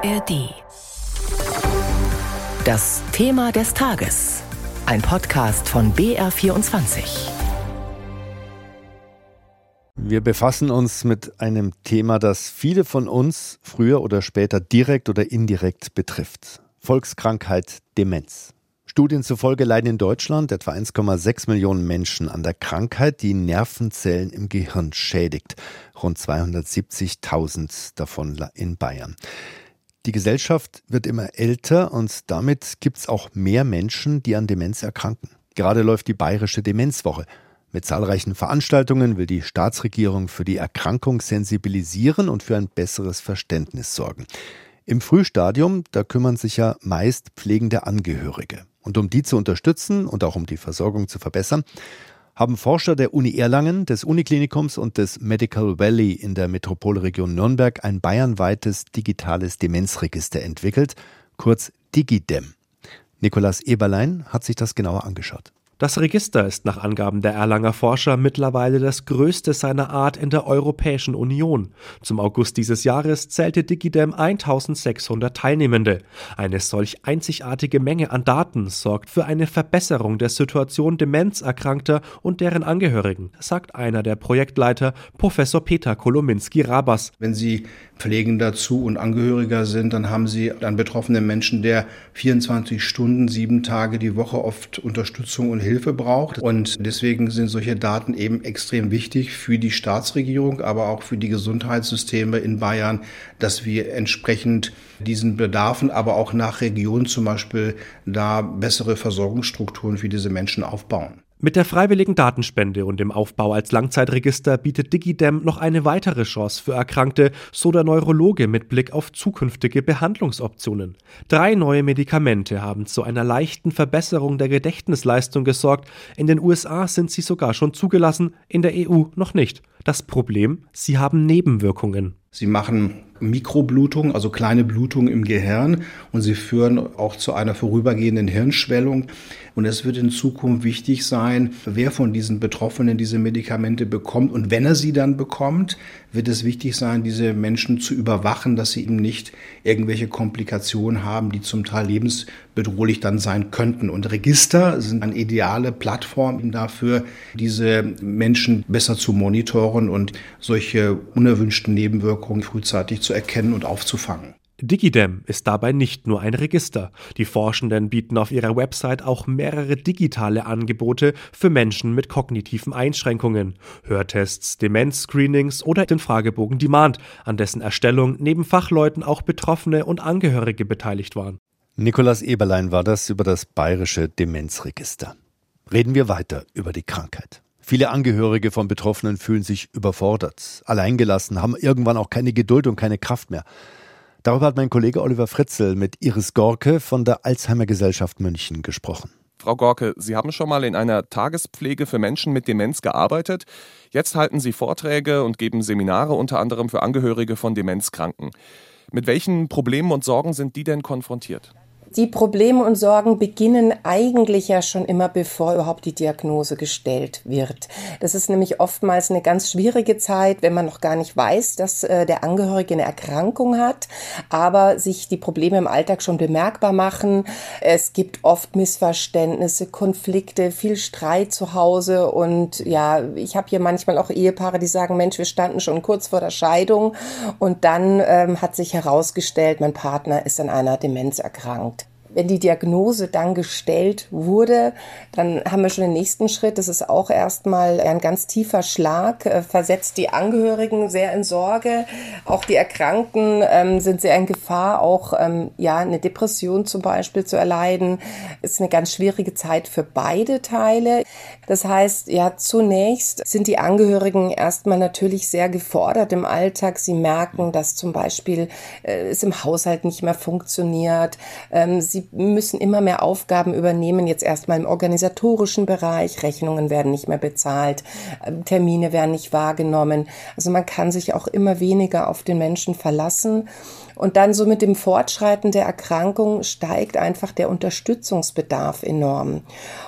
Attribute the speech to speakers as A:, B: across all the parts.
A: ARD. Das Thema des Tages. Ein Podcast von BR24.
B: Wir befassen uns mit einem Thema, das viele von uns früher oder später direkt oder indirekt betrifft. Volkskrankheit Demenz. Studien zufolge leiden in Deutschland etwa 1,6 Millionen Menschen an der Krankheit, die Nervenzellen im Gehirn schädigt. Rund 270.000 davon in Bayern. Die Gesellschaft wird immer älter und damit gibt es auch mehr Menschen, die an Demenz erkranken. Gerade läuft die Bayerische Demenzwoche. Mit zahlreichen Veranstaltungen will die Staatsregierung für die Erkrankung sensibilisieren und für ein besseres Verständnis sorgen. Im Frühstadium, da kümmern sich ja meist pflegende Angehörige. Und um die zu unterstützen und auch um die Versorgung zu verbessern, haben Forscher der Uni Erlangen, des Uniklinikums und des Medical Valley in der Metropolregion Nürnberg ein bayernweites digitales Demenzregister entwickelt, kurz DigiDem. Nikolas Eberlein hat sich das genauer angeschaut.
C: Das Register ist nach Angaben der Erlanger Forscher mittlerweile das größte seiner Art in der Europäischen Union. Zum August dieses Jahres zählte Digidem 1600 Teilnehmende. Eine solch einzigartige Menge an Daten sorgt für eine Verbesserung der Situation Demenzerkrankter und deren Angehörigen, sagt einer der Projektleiter, Professor Peter Kolominski-Rabas.
D: Wenn Sie Pflegender zu und Angehöriger sind, dann haben Sie einen betroffenen Menschen, der 24 Stunden, sieben Tage die Woche oft Unterstützung und Hilfe braucht. Und deswegen sind solche Daten eben extrem wichtig für die Staatsregierung, aber auch für die Gesundheitssysteme in Bayern, dass wir entsprechend diesen Bedarfen, aber auch nach Region zum Beispiel da bessere Versorgungsstrukturen für diese Menschen aufbauen.
C: Mit der freiwilligen Datenspende und dem Aufbau als Langzeitregister bietet DigiDem noch eine weitere Chance für Erkrankte, so der Neurologe mit Blick auf zukünftige Behandlungsoptionen. Drei neue Medikamente haben zu einer leichten Verbesserung der Gedächtnisleistung gesorgt. In den USA sind sie sogar schon zugelassen, in der EU noch nicht. Das Problem, sie haben Nebenwirkungen.
D: Sie machen Mikroblutung, also kleine Blutungen im Gehirn und sie führen auch zu einer vorübergehenden Hirnschwellung. Und es wird in Zukunft wichtig sein, wer von diesen Betroffenen diese Medikamente bekommt. Und wenn er sie dann bekommt, wird es wichtig sein, diese Menschen zu überwachen, dass sie eben nicht irgendwelche Komplikationen haben, die zum Teil lebensbedrohlich dann sein könnten. Und Register sind eine ideale Plattform dafür, diese Menschen besser zu monitoren und solche unerwünschten Nebenwirkungen frühzeitig zu erkennen und aufzufangen.
C: Digidem ist dabei nicht nur ein Register. Die Forschenden bieten auf ihrer Website auch mehrere digitale Angebote für Menschen mit kognitiven Einschränkungen, Hörtests, Demenzscreenings oder den Fragebogen Demand, an dessen Erstellung neben Fachleuten auch Betroffene und Angehörige beteiligt waren.
B: Nikolas Eberlein war das über das bayerische Demenzregister. Reden wir weiter über die Krankheit. Viele Angehörige von Betroffenen fühlen sich überfordert, alleingelassen, haben irgendwann auch keine Geduld und keine Kraft mehr. Darüber hat mein Kollege Oliver Fritzel mit Iris Gorke von der Alzheimer Gesellschaft München gesprochen.
E: Frau Gorke, Sie haben schon mal in einer Tagespflege für Menschen mit Demenz gearbeitet. Jetzt halten Sie Vorträge und geben Seminare unter anderem für Angehörige von Demenzkranken. Mit welchen Problemen und Sorgen sind die denn konfrontiert?
F: Die Probleme und Sorgen beginnen eigentlich ja schon immer, bevor überhaupt die Diagnose gestellt wird. Das ist nämlich oftmals eine ganz schwierige Zeit, wenn man noch gar nicht weiß, dass äh, der Angehörige eine Erkrankung hat, aber sich die Probleme im Alltag schon bemerkbar machen. Es gibt oft Missverständnisse, Konflikte, viel Streit zu Hause und ja, ich habe hier manchmal auch Ehepaare, die sagen, Mensch, wir standen schon kurz vor der Scheidung und dann ähm, hat sich herausgestellt, mein Partner ist an einer Demenz erkrankt. Wenn die Diagnose dann gestellt wurde, dann haben wir schon den nächsten Schritt. Das ist auch erstmal ein ganz tiefer Schlag, äh, versetzt die Angehörigen sehr in Sorge. Auch die Erkrankten ähm, sind sehr in Gefahr, auch ähm, ja eine Depression zum Beispiel zu erleiden. Ist eine ganz schwierige Zeit für beide Teile. Das heißt, ja, zunächst sind die Angehörigen erstmal natürlich sehr gefordert im Alltag. Sie merken, dass zum Beispiel äh, es im Haushalt nicht mehr funktioniert. Ähm, sie müssen immer mehr Aufgaben übernehmen, jetzt erstmal im organisatorischen Bereich. Rechnungen werden nicht mehr bezahlt, ähm, Termine werden nicht wahrgenommen. Also man kann sich auch immer weniger auf den Menschen verlassen. Und dann so mit dem Fortschreiten der Erkrankung steigt einfach der Unterstützungsbedarf enorm.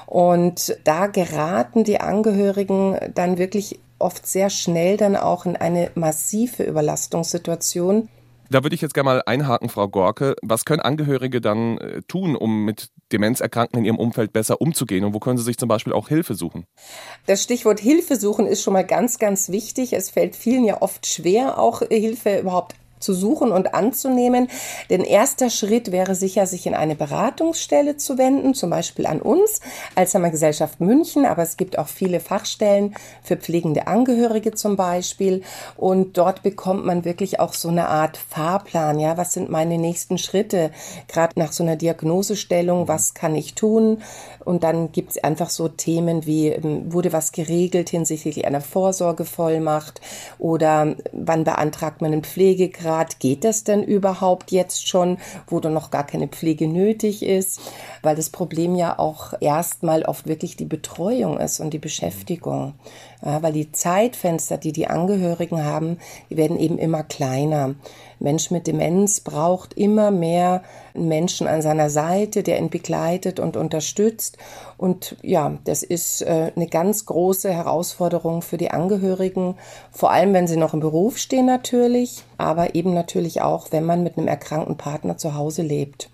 F: Und da geraten die Angehörigen dann wirklich oft sehr schnell dann auch in eine massive Überlastungssituation
E: Da würde ich jetzt gerne mal einhaken, Frau Gorke. Was können Angehörige dann äh, tun, um mit Demenzerkrankten in ihrem Umfeld besser umzugehen? Und wo können sie sich zum Beispiel auch Hilfe suchen?
F: Das Stichwort Hilfe suchen ist schon mal ganz, ganz wichtig. Es fällt vielen ja oft schwer, auch Hilfe überhaupt zu suchen und anzunehmen. Denn erster Schritt wäre sicher, sich in eine Beratungsstelle zu wenden, zum Beispiel an uns, Alzheimer Gesellschaft München, aber es gibt auch viele Fachstellen für pflegende Angehörige zum Beispiel. Und dort bekommt man wirklich auch so eine Art Fahrplan. Ja, was sind meine nächsten Schritte? Gerade nach so einer Diagnosestellung, was kann ich tun? Und dann gibt es einfach so Themen wie, ähm, wurde was geregelt hinsichtlich einer Vorsorgevollmacht oder wann beantragt man einen Pflegegrad? Grad geht das denn überhaupt jetzt schon, wo dann noch gar keine Pflege nötig ist? Weil das Problem ja auch erstmal oft wirklich die Betreuung ist und die Beschäftigung. Ja, weil die Zeitfenster, die die Angehörigen haben, die werden eben immer kleiner. Mensch mit Demenz braucht immer mehr Menschen an seiner Seite, der ihn begleitet und unterstützt. Und ja, das ist äh, eine ganz große Herausforderung für die Angehörigen, vor allem wenn sie noch im Beruf stehen natürlich, aber eben natürlich auch, wenn man mit einem erkrankten Partner zu Hause lebt.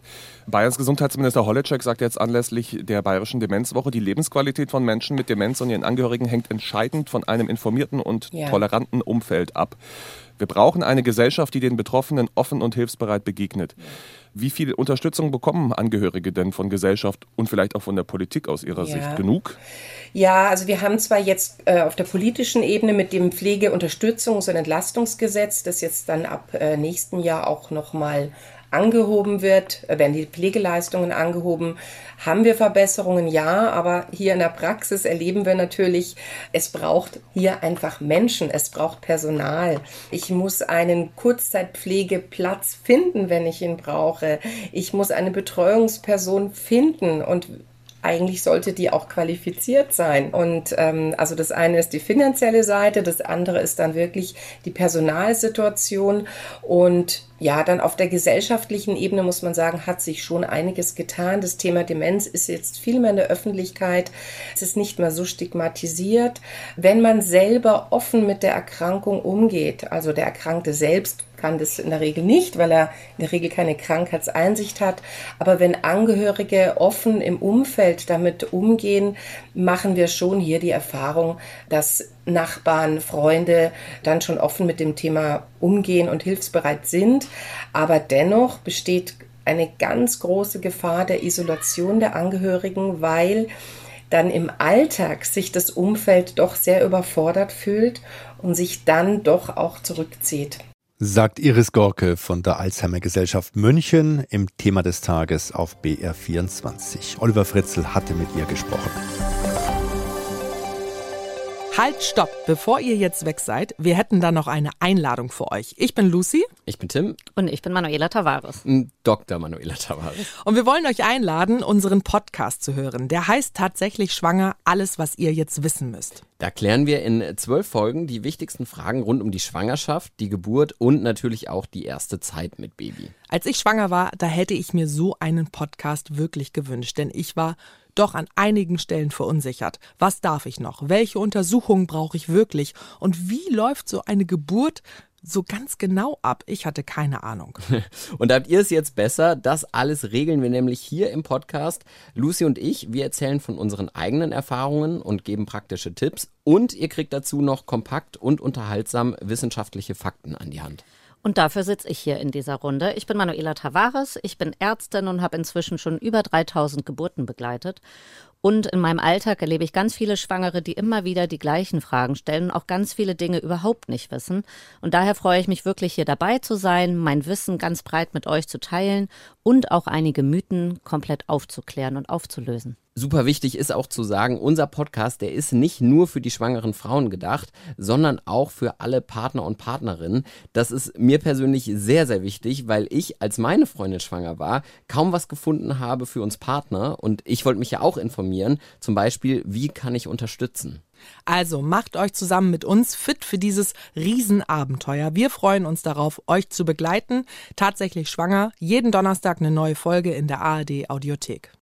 E: Bayerns Gesundheitsminister Holleczek sagt jetzt anlässlich der Bayerischen Demenzwoche, die Lebensqualität von Menschen mit Demenz und ihren Angehörigen hängt entscheidend von einem informierten und ja. toleranten Umfeld ab. Wir brauchen eine Gesellschaft, die den Betroffenen offen und hilfsbereit begegnet. Wie viel Unterstützung bekommen Angehörige denn von Gesellschaft und vielleicht auch von der Politik aus Ihrer ja. Sicht? Genug?
F: Ja, also wir haben zwar jetzt äh, auf der politischen Ebene mit dem Pflegeunterstützungs- und Entlastungsgesetz, das jetzt dann ab äh, nächsten Jahr auch nochmal angehoben wird, werden die Pflegeleistungen angehoben. Haben wir Verbesserungen? Ja, aber hier in der Praxis erleben wir natürlich, es braucht hier einfach Menschen, es braucht Personal. Ich muss einen Kurzzeitpflegeplatz finden, wenn ich ihn brauche. Ich muss eine Betreuungsperson finden und eigentlich sollte die auch qualifiziert sein. Und ähm, also das eine ist die finanzielle Seite, das andere ist dann wirklich die Personalsituation und ja, dann auf der gesellschaftlichen Ebene muss man sagen, hat sich schon einiges getan. Das Thema Demenz ist jetzt viel mehr in der Öffentlichkeit. Es ist nicht mehr so stigmatisiert. Wenn man selber offen mit der Erkrankung umgeht, also der Erkrankte selbst kann das in der Regel nicht, weil er in der Regel keine Krankheitseinsicht hat. Aber wenn Angehörige offen im Umfeld damit umgehen, machen wir schon hier die Erfahrung, dass Nachbarn, Freunde dann schon offen mit dem Thema umgehen und hilfsbereit sind. Aber dennoch besteht eine ganz große Gefahr der Isolation der Angehörigen, weil dann im Alltag sich das Umfeld doch sehr überfordert fühlt und sich dann doch auch zurückzieht
B: sagt Iris Gorke von der Alzheimer Gesellschaft München im Thema des Tages auf BR24. Oliver Fritzel hatte mit ihr gesprochen.
G: Halt, stopp! Bevor ihr jetzt weg seid, wir hätten da noch eine Einladung für euch. Ich bin Lucy.
H: Ich bin Tim.
I: Und ich bin Manuela Tavares.
H: Dr. Manuela Tavares.
G: Und wir wollen euch einladen, unseren Podcast zu hören. Der heißt tatsächlich Schwanger, alles, was ihr jetzt wissen müsst.
H: Da klären wir in zwölf Folgen die wichtigsten Fragen rund um die Schwangerschaft, die Geburt und natürlich auch die erste Zeit mit Baby.
G: Als ich schwanger war, da hätte ich mir so einen Podcast wirklich gewünscht, denn ich war doch an einigen Stellen verunsichert. Was darf ich noch? Welche Untersuchungen brauche ich wirklich? Und wie läuft so eine Geburt so ganz genau ab? Ich hatte keine Ahnung.
H: und habt ihr es jetzt besser? Das alles regeln wir nämlich hier im Podcast. Lucy und ich, wir erzählen von unseren eigenen Erfahrungen und geben praktische Tipps. Und ihr kriegt dazu noch kompakt und unterhaltsam wissenschaftliche Fakten an die Hand.
I: Und dafür sitze ich hier in dieser Runde. Ich bin Manuela Tavares, ich bin Ärztin und habe inzwischen schon über 3000 Geburten begleitet. Und in meinem Alltag erlebe ich ganz viele Schwangere, die immer wieder die gleichen Fragen stellen und auch ganz viele Dinge überhaupt nicht wissen. Und daher freue ich mich wirklich hier dabei zu sein, mein Wissen ganz breit mit euch zu teilen und auch einige Mythen komplett aufzuklären und aufzulösen.
H: Super wichtig ist auch zu sagen, unser Podcast, der ist nicht nur für die schwangeren Frauen gedacht, sondern auch für alle Partner und Partnerinnen. Das ist mir persönlich sehr, sehr wichtig, weil ich, als meine Freundin schwanger war, kaum was gefunden habe für uns Partner und ich wollte mich ja auch informieren, zum Beispiel, wie kann ich unterstützen.
G: Also macht euch zusammen mit uns fit für dieses Riesenabenteuer. Wir freuen uns darauf, euch zu begleiten. Tatsächlich schwanger, jeden Donnerstag eine neue Folge in der ARD Audiothek.